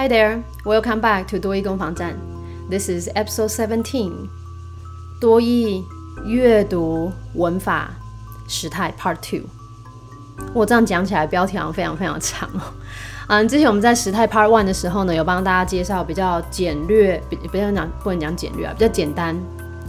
Hi there, welcome back to 多益攻防战。This is episode seventeen，多益阅读文法时态 Part Two。我这样讲起来，标题好像非常非常长哦。嗯，之前我们在时态 Part One 的时候呢，有帮大家介绍比较简略，比不要讲不能讲简略啊，比较简单，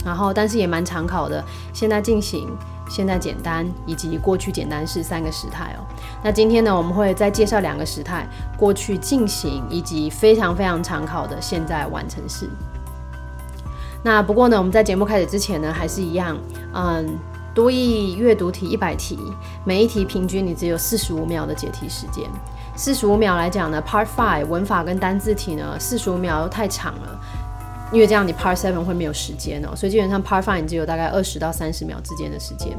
然后但是也蛮常考的。现在进行、现在简单以及过去简单是三个时态哦。那今天呢，我们会再介绍两个时态：过去进行以及非常非常常考的现在完成式。那不过呢，我们在节目开始之前呢，还是一样，嗯，多义阅读题一百题，每一题平均你只有四十五秒的解题时间。四十五秒来讲呢，Part Five 文法跟单字题呢，四十五秒又太长了，因为这样你 Part Seven 会没有时间哦，所以基本上 Part Five 只有大概二十到三十秒之间的时间。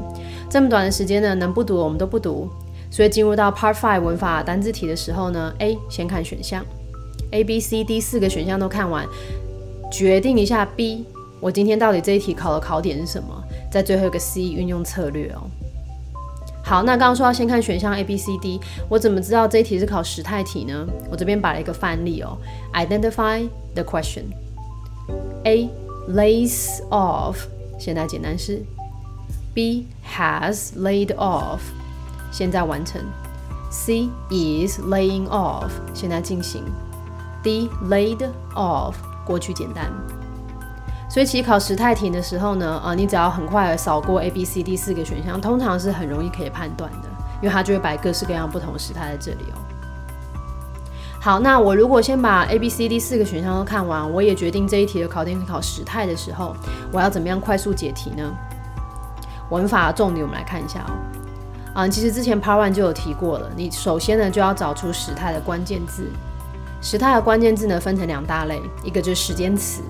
这么短的时间呢，能不读我们都不读。所以进入到 Part Five 文法单字题的时候呢，A 先看选项，A、B、C、D 四个选项都看完，决定一下 B，我今天到底这一题考的考点是什么？在最后一个 C 运用策略哦。好，那刚刚说要先看选项 A、B、C、D，我怎么知道这一题是考时态题呢？我这边摆了一个范例哦，Identify the question。A lays off，现在简单式。B has laid off，现在完成。C is laying off，现在进行。D laid off，过去简单。所以其实考时态题的时候呢，啊，你只要很快的扫过 A、B、C、D 四个选项，通常是很容易可以判断的，因为它就会摆各式各样不同时态在这里哦。好，那我如果先把 A、B、C、D 四个选项都看完，我也决定这一题的考点是考时态的时候，我要怎么样快速解题呢？文法的重点我们来看一下哦。啊，其实之前 Part One 就有提过了，你首先呢就要找出时态的关键字。时态的关键字呢分成两大类，一个就是时间词。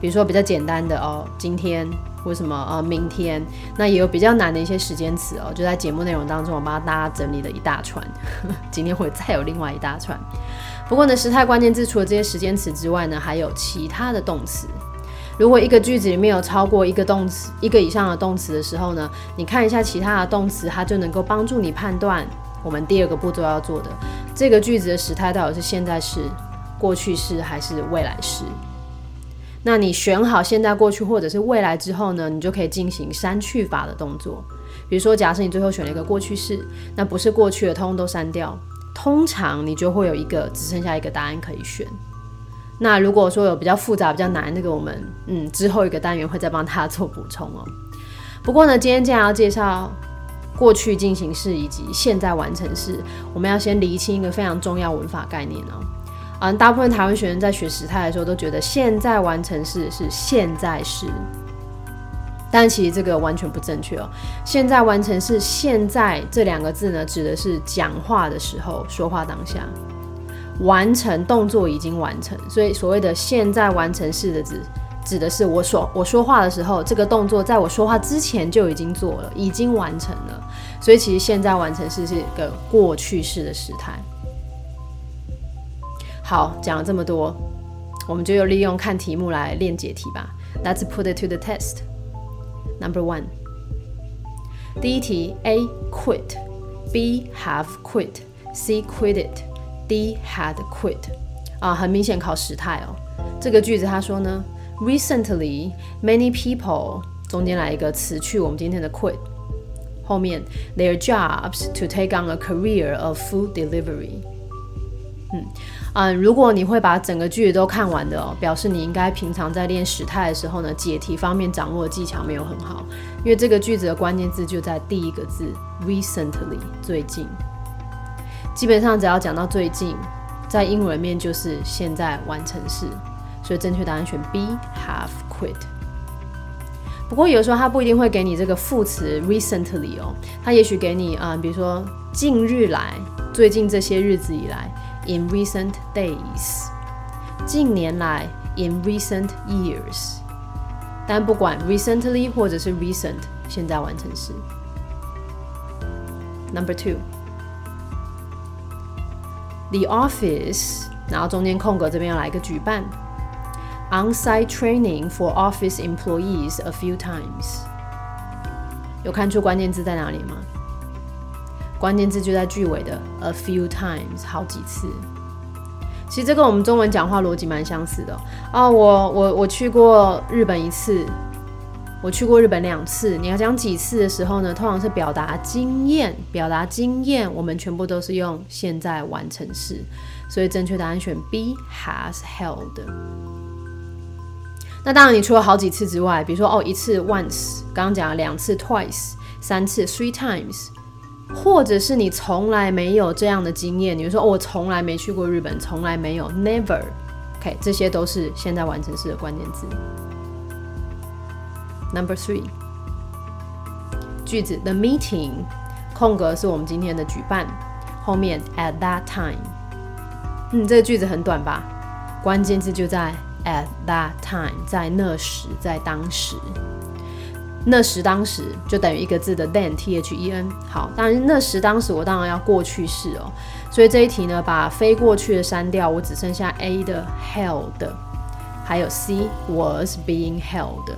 比如说比较简单的哦，今天或什么呃明天，那也有比较难的一些时间词哦，就在节目内容当中，我帮大家整理了一大串，今天会再有另外一大串。不过呢，时态关键字除了这些时间词之外呢，还有其他的动词。如果一个句子里面有超过一个动词，一个以上的动词的时候呢，你看一下其他的动词，它就能够帮助你判断我们第二个步骤要做的这个句子的时态到底是现在式、过去式还是未来式。那你选好现在、过去或者是未来之后呢，你就可以进行删去法的动作。比如说，假设你最后选了一个过去式，那不是过去的，通通都删掉。通常你就会有一个只剩下一个答案可以选。那如果说有比较复杂、比较难，那个我们嗯之后一个单元会再帮大家做补充哦。不过呢，今天既然要介绍过去进行式以及现在完成式，我们要先厘清一个非常重要文法概念哦。嗯，大部分台湾学生在学时态的时候都觉得现在完成式是现在式，但其实这个完全不正确哦。现在完成式现在这两个字呢，指的是讲话的时候，说话当下完成动作已经完成，所以所谓的现在完成式的指指的是我说我说话的时候，这个动作在我说话之前就已经做了，已经完成了。所以其实现在完成式是一个过去式的时态。好，讲了这么多，我们就利用看题目来练解题吧。Let's put it to the test. Number one，第一题：A quit，B have quit，C quit it，D had quit。啊，很明显考时态哦。这个句子他说呢，Recently many people 中间来一个词去我们今天的 quit，后面 their jobs to take on a career of food delivery。嗯。 嗯，如果你会把整个句子都看完的哦，表示你应该平常在练时态的时候呢，解题方面掌握的技巧没有很好，因为这个句子的关键字就在第一个字 recently 最近。基本上只要讲到最近，在英文面就是现在完成式，所以正确答案选 B have quit。不过有时候它不一定会给你这个副词 recently 哦，它也许给你啊，比如说近日来，最近这些日子以来。In recent days，近年来；in recent years，但不管 recently 或者是 recent，现在完成时。Number two，the office，然后中间空格这边要来一个举办，on-site training for office employees a few times。有看出关键字在哪里吗？ 关键字就在句尾的 a few times，好几次。其实这跟我们中文讲话逻辑蛮相似的哦。我我我去过日本一次，我去过日本两次。你要讲几次的时候呢？通常是表达经验，表达经验，我们全部都是用现在完成式。所以正确答案选 B has held。那当然，你除了好几次之外，比如说哦一次 once，刚刚讲了两次 twice，三次 three times。或者是你从来没有这样的经验，你说我从来没去过日本，从来没有，never，OK，这些都是现在完成式的关键字。Number three，句子 The meeting，空格是我们今天的举办，后面 at that time，嗯，这个句子很短吧？关键字就在 at that time，在那时，在当时。那时当时就等于一个字的 then t h e n 好，当然那时当时我当然要过去式哦，所以这一题呢把非过去的删掉，我只剩下 A 的 held，还有 C was being held。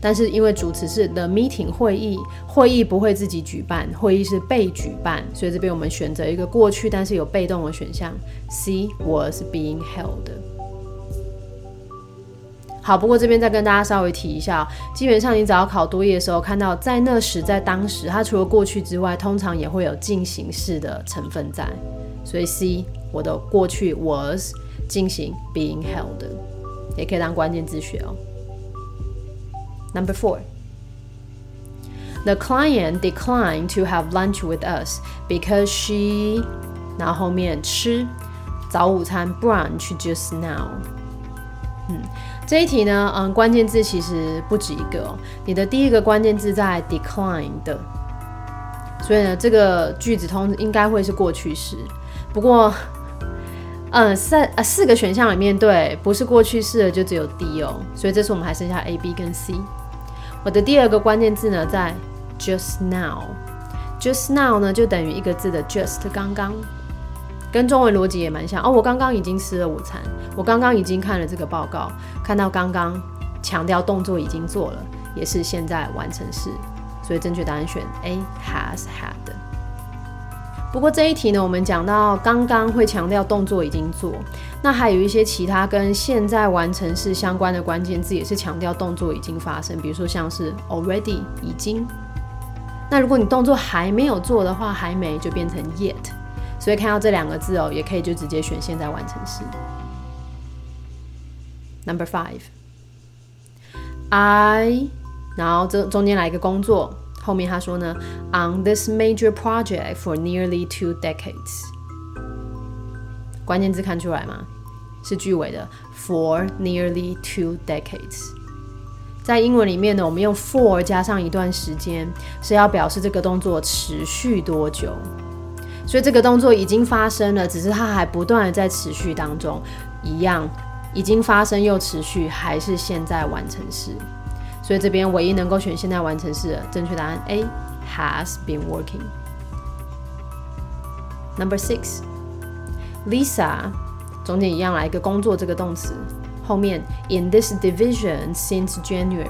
但是因为主词是 the meeting 会议，会议不会自己举办，会议是被举办，所以这边我们选择一个过去但是有被动的选项，C was being held。好，不过这边再跟大家稍微提一下，基本上你只要考多业的时候，看到在那时、在当时，它除了过去之外，通常也会有进行式的成分在。所以 C 我的过去 was 进行 being held，也可以当关键字学哦。Number four，the client declined to have lunch with us because she，然后后面吃早午餐 brunch just now，嗯。这一题呢，嗯，关键字其实不止一个哦。你的第一个关键字在 decline 的，所以呢，这个句子通应该会是过去式。不过，嗯，三呃四个选项里面，对，不是过去式的就只有 D 哦。所以这次我们还剩下 A、B 跟 C。我的第二个关键字呢，在 just now，just now 呢就等于一个字的 just 刚刚。跟中文逻辑也蛮像哦。我刚刚已经吃了午餐，我刚刚已经看了这个报告，看到刚刚强调动作已经做了，也是现在完成式，所以正确答案选 A has had。不过这一题呢，我们讲到刚刚会强调动作已经做，那还有一些其他跟现在完成式相关的关键字，也是强调动作已经发生，比如说像是 already 已经。那如果你动作还没有做的话，还没就变成 yet。所以看到这两个字哦，也可以就直接选现在完成式。Number five, I，然后这中间来一个工作，后面他说呢，on this major project for nearly two decades。关键字看出来吗？是句尾的 for nearly two decades。在英文里面呢，我们用 for 加上一段时间，是要表示这个动作持续多久。所以这个动作已经发生了，只是它还不断的在持续当中，一样已经发生又持续，还是现在完成式。所以这边唯一能够选现在完成式的正确答案 A has been working。Number six，Lisa 中间一样来一个工作这个动词，后面 in this division since January，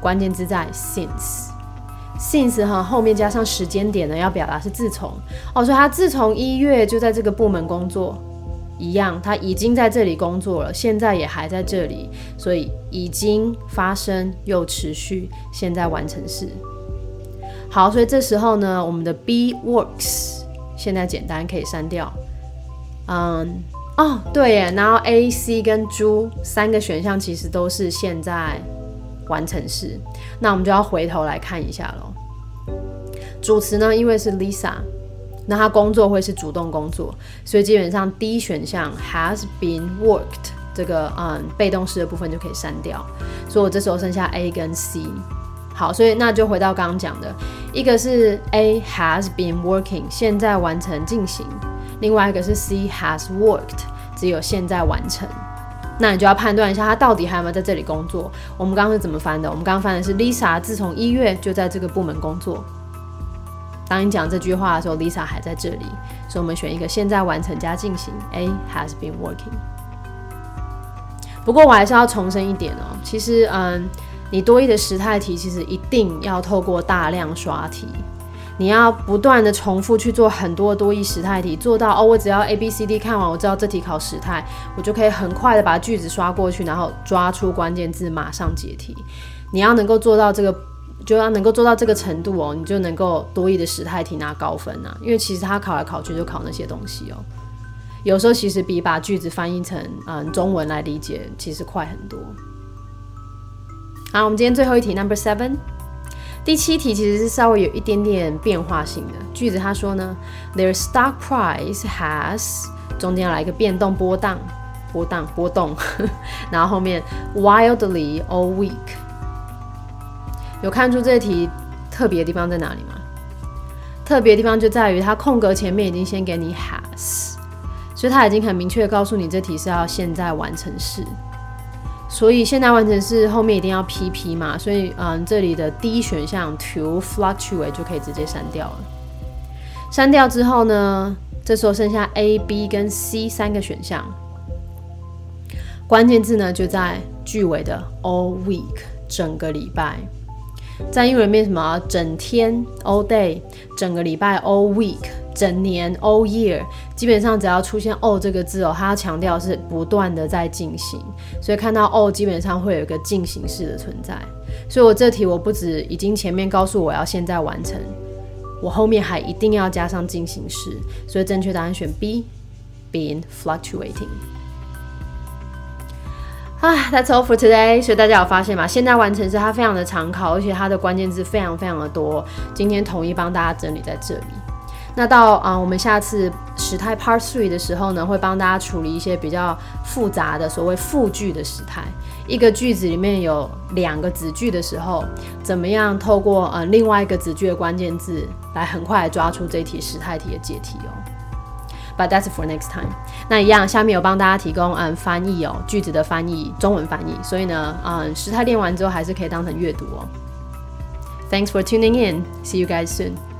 关键字在 since。Since 哈后面加上时间点呢，要表达是自从哦，所以他自从一月就在这个部门工作，一样，他已经在这里工作了，现在也还在这里，所以已经发生又持续，现在完成式。好，所以这时候呢，我们的 B works 现在简单可以删掉。嗯，哦，对耶，然后 A、C 跟猪三个选项其实都是现在完成式，那我们就要回头来看一下喽。主词呢，因为是 Lisa，那她工作会是主动工作，所以基本上 D 选项 has been worked 这个嗯被动式的部分就可以删掉，所以我这时候剩下 A 跟 C。好，所以那就回到刚刚讲的，一个是 A has been working 现在完成进行，另外一个是 C has worked 只有现在完成，那你就要判断一下他到底还有没有在这里工作。我们刚刚是怎么翻的？我们刚刚翻的是 Lisa 自从一月就在这个部门工作。当你讲这句话的时候，Lisa 还在这里，所以我们选一个现在完成加进行，A has been working。不过我还是要重申一点哦，其实，嗯，你多一的时态题其实一定要透过大量刷题，你要不断的重复去做很多多义时态题，做到哦，我只要 A B C D 看完，我知道这题考时态，我就可以很快的把句子刷过去，然后抓出关键字，马上解题。你要能够做到这个，就要能够做到这个程度哦，你就能够多义的时态题拿高分啊。因为其实他考来考去就考那些东西哦，有时候其实比把句子翻译成嗯中文来理解，其实快很多。好，我们今天最后一题，Number Seven。第七题其实是稍微有一点点变化性的句子，他说呢，Their stock price has 中间要来一个变动波荡波荡波动，然后后面 wildly all week，有看出这题特别的地方在哪里吗？特别的地方就在于它空格前面已经先给你 has，所以它已经很明确告诉你这题是要现在完成式。所以现在完成式后面一定要 P P 嘛，所以嗯，这里的 D 选项 to fluctuate 就可以直接删掉了。删掉之后呢，这时候剩下 A、B 跟 C 三个选项，关键字呢就在句尾的 all week 整个礼拜。在英文里面什么整天 all day，整个礼拜 all week，整年 all year，基本上只要出现 all 这个字哦，它要强调是不断的在进行，所以看到 all 基本上会有一个进行式的存在。所以我这题我不止已经前面告诉我要现在完成，我后面还一定要加上进行式，所以正确答案选 B，been fluctuating。啊，That's all for today。所以大家有发现吗？现在完成式它非常的常考，而且它的关键字非常非常的多。今天统一帮大家整理在这里。那到啊，我们下次时态 Part Three 的时候呢，会帮大家处理一些比较复杂的所谓复句的时态。一个句子里面有两个子句的时候，怎么样透过呃另外一个子句的关键字，来很快抓出这一题时态题的解题哦。But that's for next time。那一样，下面有帮大家提供嗯翻译哦，句子的翻译，中文翻译。所以呢，嗯，时态练完之后还是可以当成阅读哦。Thanks for tuning in. See you guys soon.